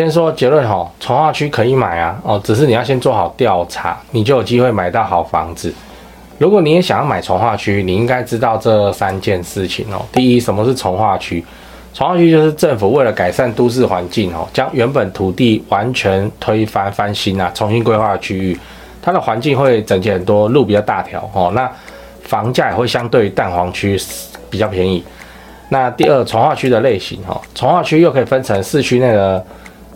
先说结论哈，从化区可以买啊，哦，只是你要先做好调查，你就有机会买到好房子。如果你也想要买从化区，你应该知道这三件事情哦。第一，什么是从化区？从化区就是政府为了改善都市环境哦，将原本土地完全推翻翻新啊，重新规划区域，它的环境会整洁很多，路比较大条哦，那房价也会相对于蛋黄区比较便宜。那第二，从化区的类型哈，从化区又可以分成市区内的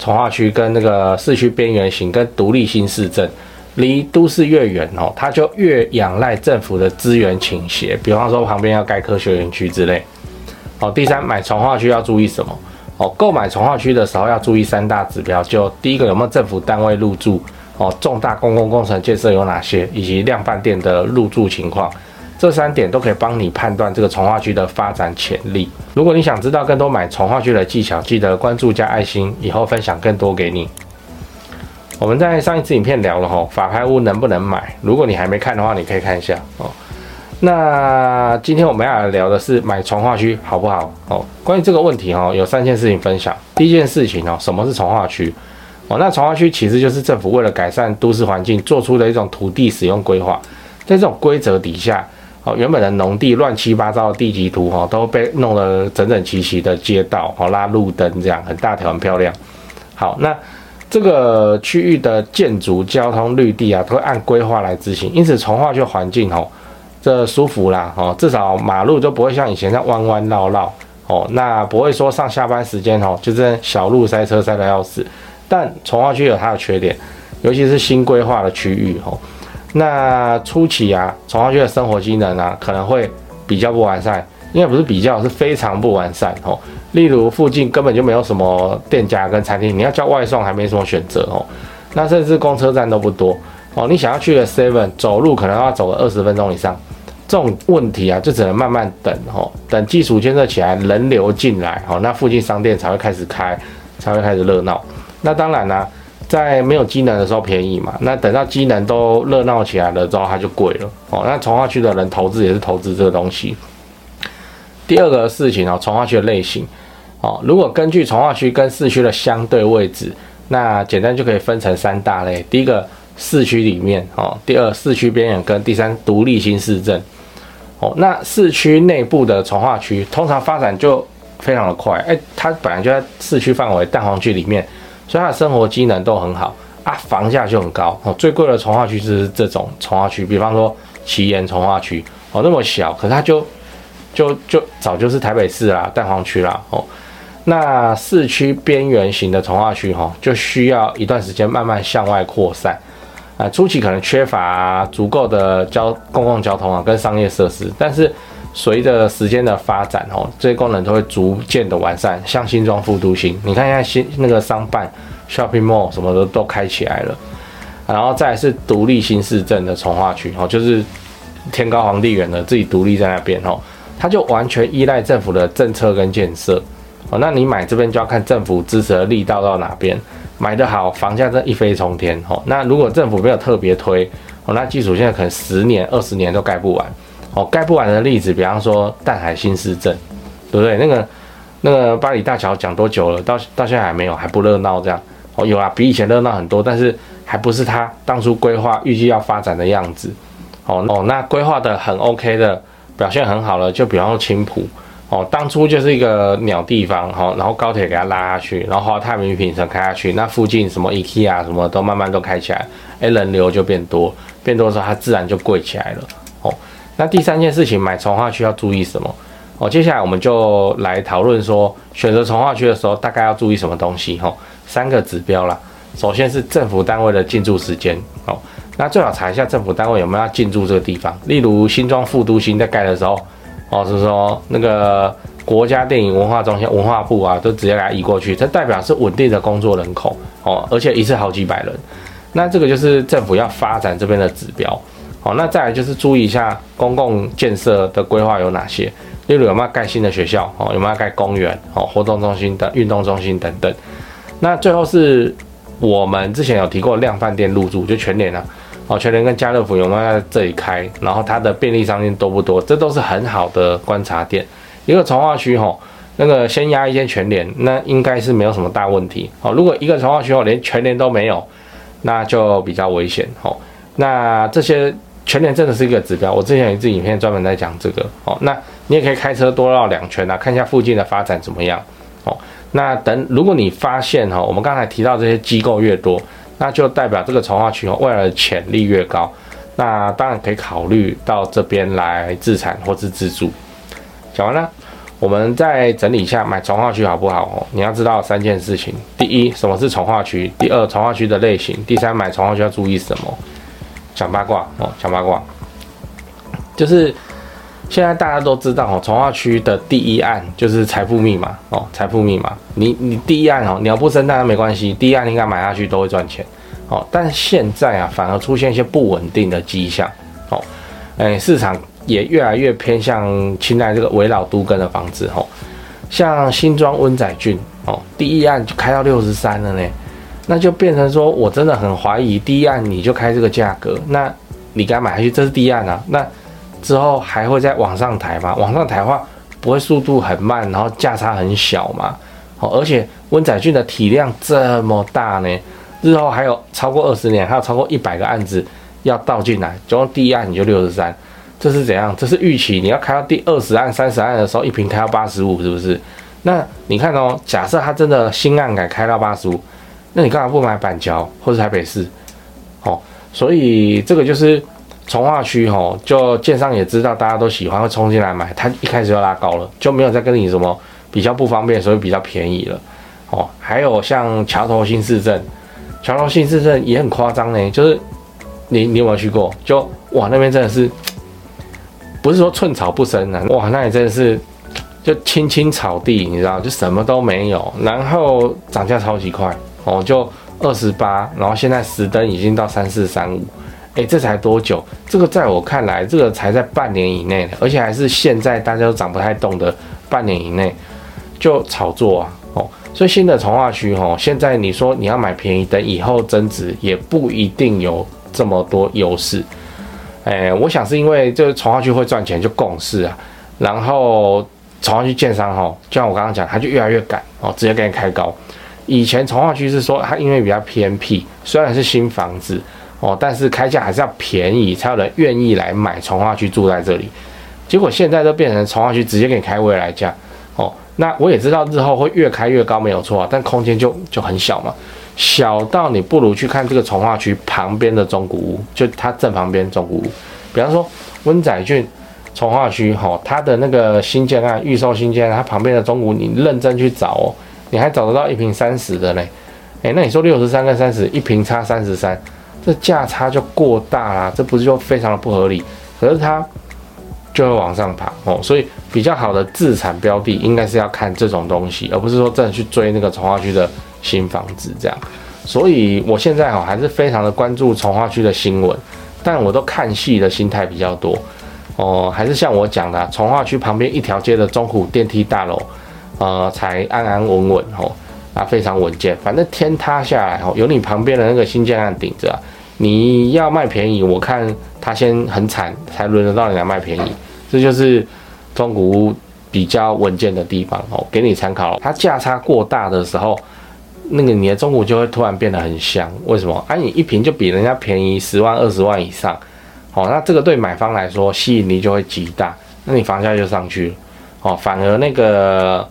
重划区跟那个市区边缘型跟独立新市镇。离都市越远哦，它就越仰赖政府的资源倾斜，比方说旁边要盖科学园区之类。哦，第三，买重划区要注意什么？哦，购买重划区的时候要注意三大指标，就第一个有没有政府单位入驻？哦，重大公共工程建设有哪些？以及量贩店的入驻情况，这三点都可以帮你判断这个从化区的发展潜力。如果你想知道更多买从化区的技巧，记得关注加爱心，以后分享更多给你。我们在上一次影片聊了吼，法拍屋能不能买？如果你还没看的话，你可以看一下哦。那今天我们要来聊的是买从化区好不好？哦，关于这个问题哈，有三件事情分享。第一件事情哦，什么是从化区？哦，那从化区其实就是政府为了改善都市环境做出的一种土地使用规划。在这种规则底下，哦，原本的农地乱七八糟的地籍图哈，都被弄得整整齐齐的街道，哦，拉路灯这样很大条很漂亮。好，那。这个区域的建筑、交通、绿地啊，都会按规划来执行，因此重划区环境哦，这舒服啦哦，至少马路就不会像以前那弯弯绕绕哦，那不会说上下班时间哦，就是小路塞车塞得要死。但重划区有它的缺点，尤其是新规划的区域哦，那初期啊，重化区的生活机能啊，可能会比较不完善。应该不是比较，是非常不完善哦。例如附近根本就没有什么店家跟餐厅，你要叫外送还没什么选择哦。那甚至公车站都不多哦。你想要去个 Seven，走路可能要走个二十分钟以上。这种问题啊，就只能慢慢等哦。等基础建设起来，人流进来哦，那附近商店才会开始开，才会开始热闹。那当然啦、在没有机能的时候便宜嘛。那等到机能都热闹起来了之后，它就贵了哦。那从化区的人投资也是投资这个东西。第二个事情哦，从化区的类型哦，如果根据从化区跟市区的相对位置，那简单就可以分成三大类。第一个市区里面哦，第二市区边缘跟第三独立新市镇哦。那市区内部的从化区通常发展就非常的快，哎，它本来就在市区范围蛋黄区里面，所以它的生活机能都很好啊，房价就很高哦。最贵的从化区是这种从化区，比方说奇岩从化区哦，那么小，可是它就。就就早就是台北市啦，蛋黄区啦，哦，那市区边缘型的从化区哈，就需要一段时间慢慢向外扩散，啊，初期可能缺乏足够的交公共交通啊跟商业设施，但是随着时间的发展哦，这些功能都会逐渐的完善，像新庄副都心，你看一下新那个商办 shopping mall 什么的都开起来了，然后再是独立新市镇的重化区哦，就是天高皇帝远的自己独立在那边哦。它就完全依赖政府的政策跟建设。哦，那你买这边就要看政府支持的力道到哪边，买得好，房价真一飞冲天哦。那如果政府没有特别推哦，那基础现在可能十年、二十年都盖不完。哦。盖不完的例子，比方说淡海新市镇，对不对？那个那个八里大桥讲多久了？到到现在还没有，还不热闹这样哦。有啊，比以前热闹很多，但是还不是它当初规划预计要发展的样子哦哦。那规划的很 OK 的。表现很好了，就比方说青埔哦，当初就是一个鸟地方哈，然后高铁给它拉下去，然后华泰名品城开下去，那附近什么 IKEA 什么都慢慢都开起来，哎，人流就变多，变多的时候它自然就贵起来了。那第三件事情，买从化区要注意什么？哦，接下来我们就来讨论说，选择从化区的时候大概要注意什么东西哈？三个指标啦，首先是政府单位的进驻时间哦。那最好查一下政府单位有没有要进驻这个地方，例如新庄副都心在盖的时候，哦，是说那个国家电影文化中心文化部啊，都直接给它移过去，这代表是稳定的工作人口哦，而且一次好几百人，那这个就是政府要发展这边的指标。哦，那再来就是注意一下公共建设的规划有哪些，例如有没有盖新的学校哦，有没有盖公园哦，活动中心的运动中心等等。那最后是我们之前有提过量贩店入驻，就全联啊。哦，全联跟家乐福有没有在这里开？然后它的便利商店多不多？这都是很好的观察点。一个从化区吼，那个先压一间全联，那应该是没有什么大问题哦。如果一个从化区哦连全联都没有，那就比较危险哦。那这些全年真的是一个指标，我之前有一支影片专门在讲这个哦。那你也可以开车多绕两圈啊，看一下附近的发展怎么样哦。那等如果你发现哈，我们刚才提到这些机构越多，那就代表这个从化区哦未来的潜力越高。那当然可以考虑到这边来自产或是自住。讲完了。我们再整理一下买从化区好不好哦？你要知道三件事情：第一，什么是从化区；第二，从化区的类型；第三，买从化区要注意什么？讲八卦哦，讲八卦，就是现在大家都知道哦，从化区的第一案就是财富密码哦，财富密码。你你第一案哦，鸟不生蛋当然没关系，第一案应该买下去都会赚钱哦。但现在啊，反而出现一些不稳定的迹象哦，哎，市场。也越来越偏向青睐这个围绕都更的房子哦，像新庄温仔郡哦，第一案就开到六十三了呢，那就变成说我真的很怀疑，第一案你就开这个价格，那你该买下去，这是第一案啊，那之后还会再往上抬吗？往上抬的话，不会速度很慢，然后价差很小嘛？哦，而且温仔俊的体量这么大呢，日后还有超过二十年，还有超过一百个案子要倒进来，总共第一案你就六十三。这是怎样？这是预期你要开到第二十案、三十案的时候，一瓶开到八十五，是不是？那你看哦，假设他真的新案改开到八十五，那你干嘛不买板桥或者台北市？哦，所以这个就是从化区哦，就建商也知道大家都喜欢，会冲进来买，他一开始就拉高了，就没有再跟你什么比较不方便，所以比较便宜了。哦，还有像桥头新市镇，桥头新市镇也很夸张呢，就是你你有没有去过？就哇，那边真的是。不是说寸草不生啊，哇，那也真的是就青青草地，你知道，就什么都没有，然后涨价超级快哦，就二十八，然后现在实登已经到三四三五，哎，这才多久？这个在我看来，这个才在半年以内，而且还是现在大家都涨不太动的半年以内就炒作啊，哦，所以新的重划区哦，现在你说你要买便宜，的以后增值也不一定有这么多优势。哎，我想是因为这个重划区会赚钱，就共识啊。然后重划区建商哈，就像我刚刚讲，他就越来越赶哦，直接给你开高。以前重化区是说它因为比较偏僻，虽然是新房子哦，但是开价还是要便宜，才有人愿意来买重化区住在这里。结果现在都变成重化区直接给你开未来价哦。那我也知道日后会越开越高没有错啊，但空间就就很小嘛。小到你不如去看这个重化区旁边的中古屋，就它正旁边中古屋，比方说温仔俊重化区吼，它的那个新建案预售新建案，它旁边的中古，你认真去找哦，你还找得到一瓶三十的嘞，诶，那你说六十三跟三十，一瓶差三十三，这价差就过大啦，这不是就非常的不合理？可是它就会往上爬哦，所以比较好的自产标的应该是要看这种东西，而不是说真的去追那个从化区的。新房子这样，所以我现在哈还是非常的关注从化区的新闻，但我都看戏的心态比较多哦，还是像我讲的，从化区旁边一条街的中古电梯大楼，呃，才安安稳稳哦，啊，非常稳健。反正天塌下来哦，有你旁边的那个新建案顶着，你要卖便宜，我看他先很惨，才轮得到你来卖便宜。这就是中古屋比较稳健的地方哦，给你参考。它价差过大的时候。那个你的中古就会突然变得很香，为什么？啊，你一瓶就比人家便宜十万二十万以上，哦，那这个对买方来说吸引力就会极大，那你房价就上去了，哦，反而那个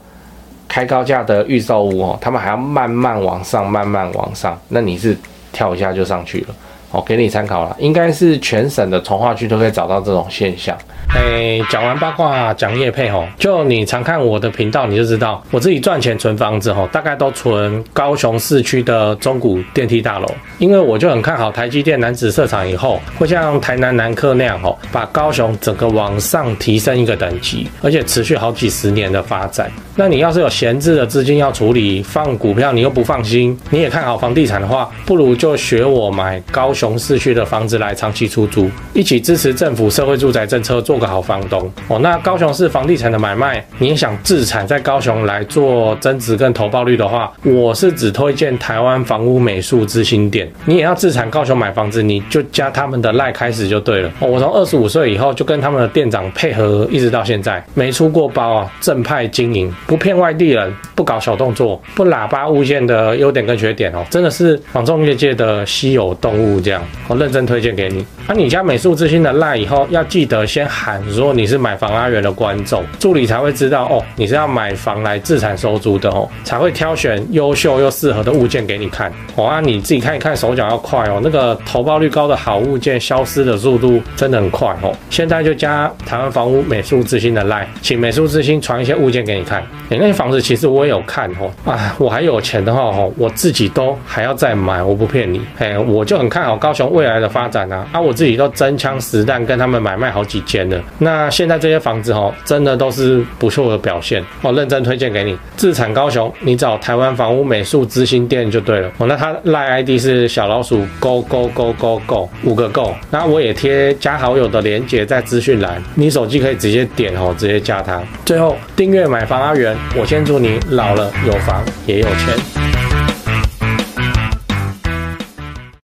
开高价的预售屋哦，他们还要慢慢往上，慢慢往上，那你是跳一下就上去了，哦，给你参考了，应该是全省的从化区都可以找到这种现象。哎，讲完八卦，讲业配吼，就你常看我的频道，你就知道我自己赚钱存房子吼，大概都存高雄市区的中古电梯大楼，因为我就很看好台积电楠梓设厂以后，会像台南南科那样吼，把高雄整个往上提升一个等级，而且持续好几十年的发展。那你要是有闲置的资金要处理，放股票你又不放心，你也看好房地产的话，不如就学我买高雄。市区的房子来长期出租，一起支持政府社会住宅政策，做个好房东哦。那高雄市房地产的买卖，你想自产在高雄来做增值跟投报率的话，我是只推荐台湾房屋美术之星店。你也要自产高雄买房子，你就加他们的赖开始就对了。哦，我从二十五岁以后就跟他们的店长配合，一直到现在没出过包啊，正派经营，不骗外地人，不搞小动作，不喇叭物件的优点跟缺点哦，真的是房仲业界的稀有动物，我认真推荐给你。那、啊、你加美术之星的赖以后，要记得先喊说你是买房阿元的观众，助理才会知道哦，你是要买房来自产收租的哦，才会挑选优秀又适合的物件给你看。哦，啊，你自己看一看，手脚要快哦，那个投报率高的好物件消失的速度真的很快哦。现在就加台湾房屋美术之星的赖，请美术之星传一些物件给你看。哎，那些房子其实我也有看哦，啊，我还有钱的话哦，我自己都还要再买，我不骗你。哎，我就很看好高雄未来的发展啊，啊，我。自己都真枪实弹跟他们买卖好几间了，那现在这些房子哦，真的都是不错的表现哦，认真推荐给你。自产高雄，你找台湾房屋美术之星店就对了哦。那他赖 ID 是小老鼠 Go Go Go Go Go 五个 Go，那我也贴加好友的链接在资讯栏，你手机可以直接点哦，直接加他。最后订阅买房阿元，我先祝你老了有房也有钱。